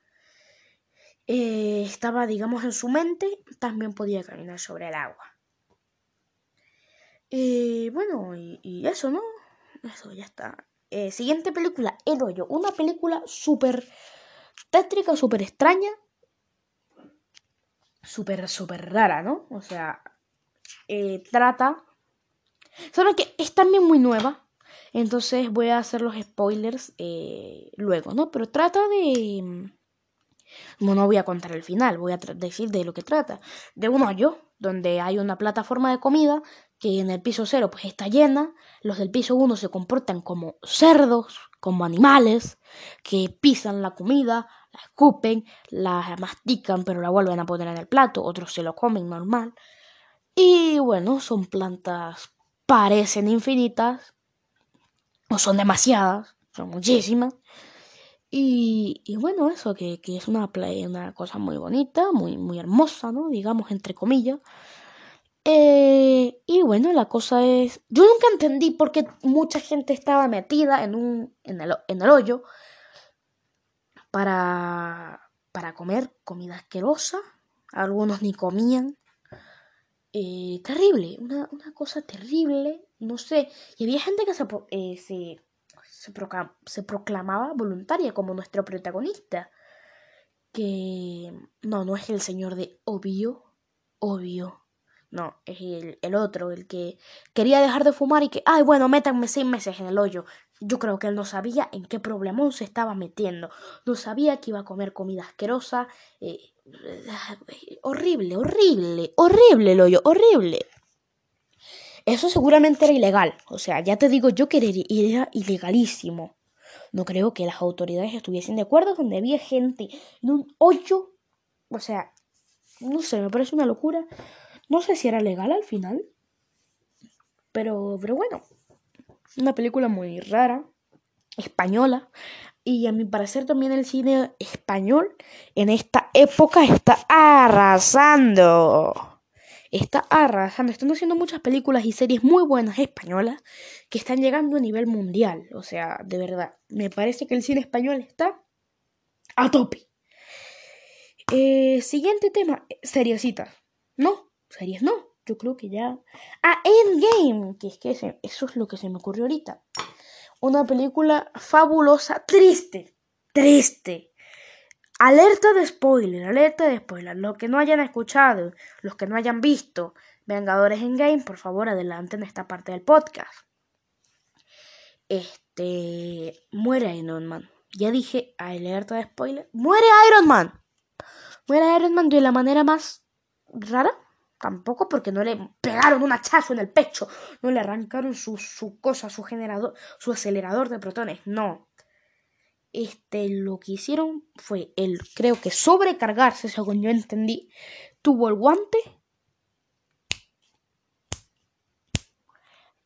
eh, estaba, digamos, en su mente, también podía caminar sobre el agua. Eh, bueno, y, eso, ¿no? Eso ya está. Eh, siguiente película, El Hoyo. Una película súper tétrica, súper extraña. Súper, súper rara, ¿no? O sea, trata... Solo que es también muy nueva. Entonces voy a hacer los spoilers luego, ¿no? Pero trata de no voy a contar el final, voy a decir de lo que trata. De un hoyo, donde hay una plataforma de comida que en el piso cero pues está llena, los del piso uno se comportan como cerdos, como animales, que pisan la comida, la escupen, la mastican pero la vuelven a poner en el plato, otros se lo comen normal. Y bueno, son plantas, parecen infinitas, o son demasiadas, son muchísimas. Y, bueno, eso, que, que es una, una cosa muy bonita, muy, muy hermosa, ¿no? Digamos, entre comillas. Eh, y bueno, la cosa es. Yo nunca entendí por qué mucha gente estaba metida en, un, en, el, en el hoyo para, para comer comida asquerosa. Algunos ni comían. Eh, terrible, una, una cosa terrible. no sé, y había gente que se, eh, se, se, proclamaba voluntaria como nuestro protagonista. Que no, no es el señor de obvio, obvio. No, es el, el, otro, el que quería dejar de fumar y que, ay, bueno, métanme seis meses en el hoyo. Yo creo que él no sabía en qué problemón se estaba metiendo. No sabía que iba a comer comida asquerosa. Eh, horrible, horrible, horrible el hoyo, horrible. Eso seguramente era ilegal. O sea, ya te digo yo que era ilegalísimo. No creo que las autoridades estuviesen de acuerdo donde había gente en un hoyo. O sea, no sé, me parece una locura. No sé si era legal al final. Pero, pero bueno. Una película muy rara. Española. Y a mi parecer también el cine español en esta época está arrasando está arrasando. Están haciendo muchas películas y series muy buenas españolas que están llegando a nivel mundial. O sea, de verdad, me parece que el cine español está a tope. Eh, siguiente tema, seriecitas. No, series no. Yo creo que ya. Ah, Endgame, que es que eso es lo que se me ocurrió ahorita. Una película fabulosa, triste, triste. Alerta de spoiler, alerta de spoiler. Los que no hayan escuchado, los que no hayan visto Vengadores en Game, por favor adelanten esta parte del podcast. Este. Muere Iron Man. Ya dije, alerta de spoiler. ¡Muere Iron Man! Muere Iron Man de la manera más rara. Tampoco porque no le pegaron un hachazo en el pecho. No le arrancaron su, su cosa, su generador, su acelerador de protones. No este, lo que hicieron fue el, creo que sobrecargarse, según yo entendí, tuvo el guante,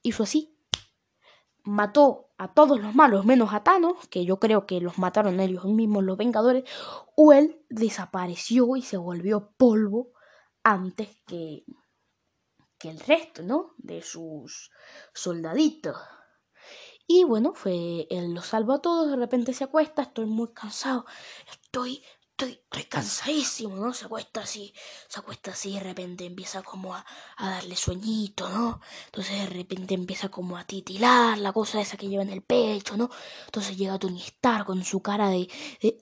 hizo así, mató a todos los malos menos a Thanos, que yo creo que los mataron ellos mismos los Vengadores, o él desapareció y se volvió polvo antes que, que el resto, ¿no? De sus soldaditos. Y bueno, fue, él lo salvó a todos, de repente se acuesta, estoy muy cansado, estoy, estoy, estoy cansadísimo, ¿no? Se acuesta así, se acuesta así, de repente empieza como a, a darle sueñito, ¿no? Entonces de repente empieza como a titilar la cosa esa que lleva en el pecho, ¿no? Entonces llega Tony Stark con su cara de, de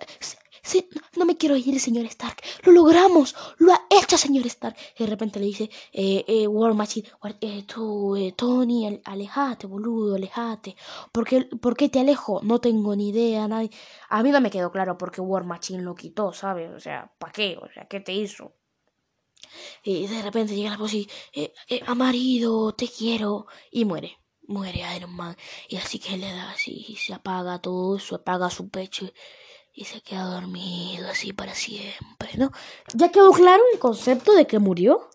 Sí, no me quiero ir, señor Stark. Lo logramos. Lo ha hecho, señor Stark. Y de repente le dice, eh, eh, War Machine, eh, tú, eh, Tony, alejate, boludo, alejate. ¿Por qué, ¿Por qué te alejo? No tengo ni idea, nadie. A mí no me quedó claro por qué War Machine lo quitó, ¿sabes? O sea, ¿para qué? O sea, ¿qué te hizo? Y de repente llega la voz y, eh, eh, marido, te quiero. Y muere. Muere Iron Man. Y así que le da así, y se apaga todo, se apaga su pecho y se queda dormido así para siempre, ¿no? ¿Ya quedó claro el concepto de que murió?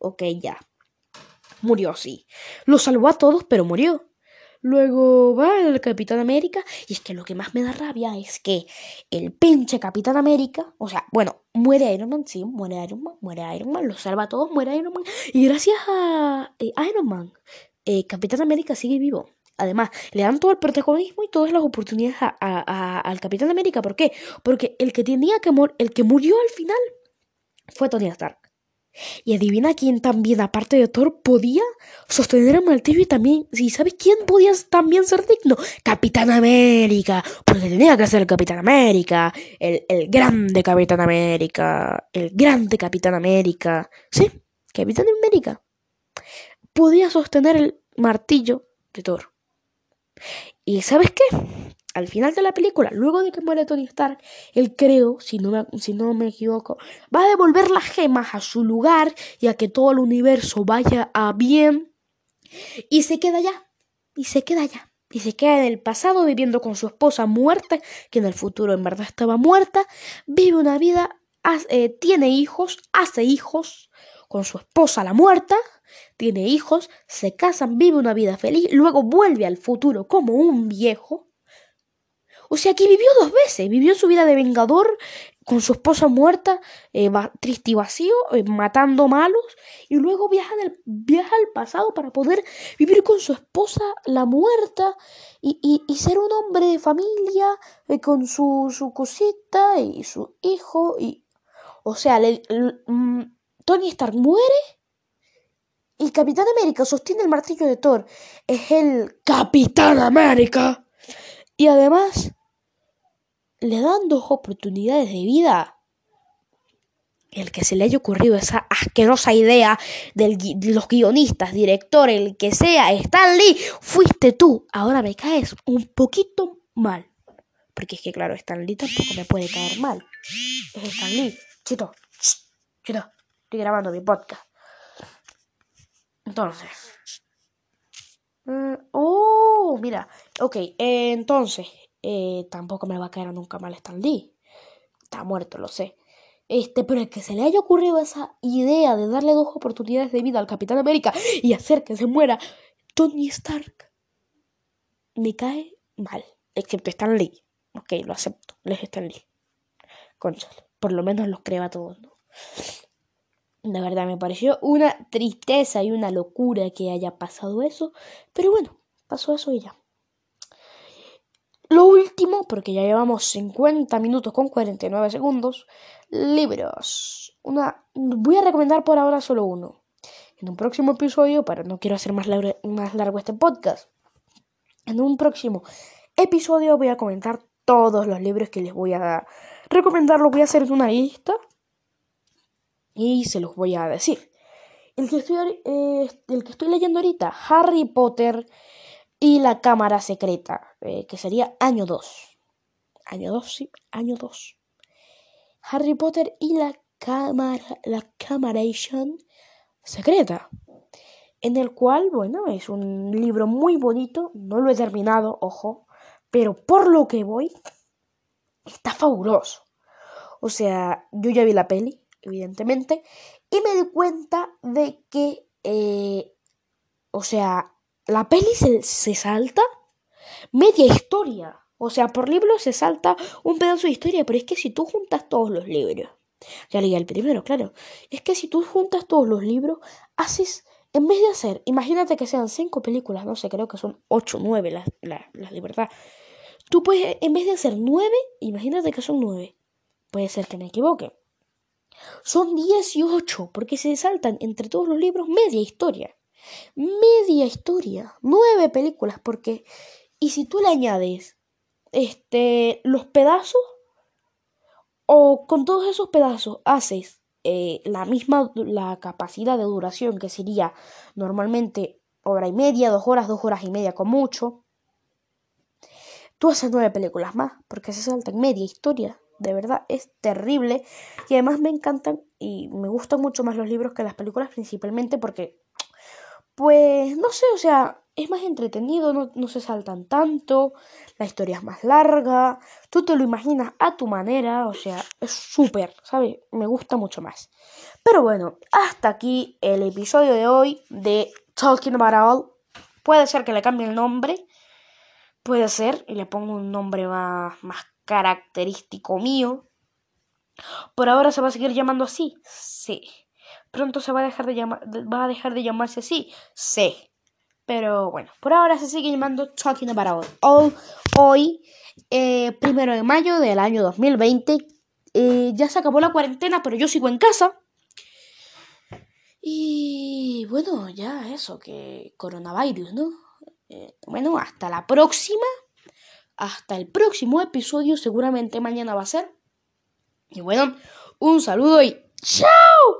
Ok, ya. Murió, sí. Lo salvó a todos, pero murió. Luego va el Capitán América. Y es que lo que más me da rabia es que el pinche Capitán América. O sea, bueno, muere Iron Man, sí, muere Iron Man, muere Iron Man, lo salva a todos, muere Iron Man. Y gracias a eh, Iron Man, eh, Capitán América sigue vivo. Además, le dan todo el protagonismo y todas las oportunidades a, al Capitán América. ¿Por qué? Porque el que tenía que el que murió al final fue Tony Stark. Y adivina quién también, aparte de Thor, podía sostener el martillo y también, ¿y sabes quién podía también ser digno? Capitán América, porque tenía que ser el Capitán América, el, el grande Capitán América, el grande Capitán América. Sí, Capitán América. Podía sostener el martillo de Thor. ¿Y sabes qué? Al final de la película, luego de que muere Tony Stark, él creo, si no, me, si no me equivoco, va a devolver las gemas a su lugar y a que todo el universo vaya a bien. Y se queda allá. Y se queda allá. Y se queda en el pasado viviendo con su esposa muerta, que en el futuro en verdad estaba muerta. Vive una vida, eh, tiene hijos, hace hijos con su esposa la muerta tiene hijos, se casan, vive una vida feliz, luego vuelve al futuro como un viejo. O sea que vivió dos veces, vivió su vida de vengador con su esposa muerta, eh, triste y vacío, eh, matando malos, y luego viaja, del, viaja al pasado para poder vivir con su esposa la muerta y, y, ser un hombre de familia eh, con su, su cosita y su hijo. Y, o sea, mm, Tony Stark muere el Capitán América sostiene el martillo de Thor, es el Capitán América. Y además, le dan dos oportunidades de vida. El que se le haya ocurrido esa asquerosa idea de los guionistas, director, el que sea, Stan Lee, fuiste tú. Ahora me caes un poquito mal. Porque es que, claro, Stan Lee tampoco me puede caer mal. Es Stan Lee. Chito, chito, estoy grabando mi podcast. Entonces. Mm, oh, mira. Ok, entonces. Eh, tampoco me va a caer nunca mal Stan Lee. Está muerto, lo sé. Este, pero el que se le haya ocurrido esa idea de darle dos oportunidades de vida al Capitán América y hacer que se muera Tony Stark, me cae mal. Excepto Stan Lee. Ok, lo acepto. Les Stan Lee. Conchale. Por lo menos los creo todos, ¿no? De verdad me pareció una tristeza y una locura que haya pasado eso. Pero bueno, pasó eso y ya. Lo último, porque ya llevamos 50 minutos con 49 segundos. Libros. Una. Voy a recomendar por ahora solo uno. En un próximo episodio, para no quiero hacer más, más largo este podcast. En un próximo episodio voy a comentar todos los libros que les voy a recomendar. Lo voy a hacer en una lista y se los voy a decir. El que estoy, eh, el que estoy leyendo ahorita, Harry Potter y la Cámara Secreta, eh, que sería año 2. Año 2, sí, año 2. Harry Potter y la Cámara, la Secreta. En el cual, bueno, es un libro muy bonito, no lo he terminado, ojo, pero por lo que voy, está fabuloso. O sea, yo ya vi la peli, evidentemente, y me di cuenta de que, eh, o sea, la peli se, se salta media historia. O sea, por libro se salta un pedazo de historia, pero es que si tú juntas todos los libros, ya leí el primero, claro, es que si tú juntas todos los libros, haces, en vez de hacer, imagínate que sean cinco películas, no sé, creo que son ocho, nueve las, las, las de verdad, tú puedes, en vez de hacer nueve, imagínate que son nueve, puede ser que me equivoque, son 18, porque se saltan entre todos los libros media historia. Media historia. Nueve películas, porque... Y si tú le añades este, los pedazos, o con todos esos pedazos haces eh, la misma la capacidad de duración que sería normalmente hora y media, dos horas, dos horas y media con mucho. Tú haces nueve películas más, porque se saltan media historia de verdad es terrible. Y además me encantan y me gustan mucho más los libros que las películas, principalmente porque, pues, no sé, o sea, es más entretenido, no, se saltan tanto, la historia es más larga, tú te lo imaginas a tu manera, o sea, es súper, ¿sabes? Me gusta mucho más. Pero bueno, hasta aquí el episodio de hoy de Talking About All. Puede ser que le cambie el nombre, puede ser, y le ponga un nombre más, más característico mío. Por ahora se va a seguir llamando así, sí. Pronto se va a dejar de llamar, va a dejar de llamarse así, sí. Pero bueno, por ahora se sigue llamando Talking About All. Hoy, eh, primero de mayo del año 2020, eh, ya se acabó la cuarentena, pero yo sigo en casa. Y bueno, ya eso, que coronavirus, ¿no? Eh, bueno, hasta la próxima hasta el próximo episodio, seguramente mañana va a ser. Y bueno, un saludo y ¡chao!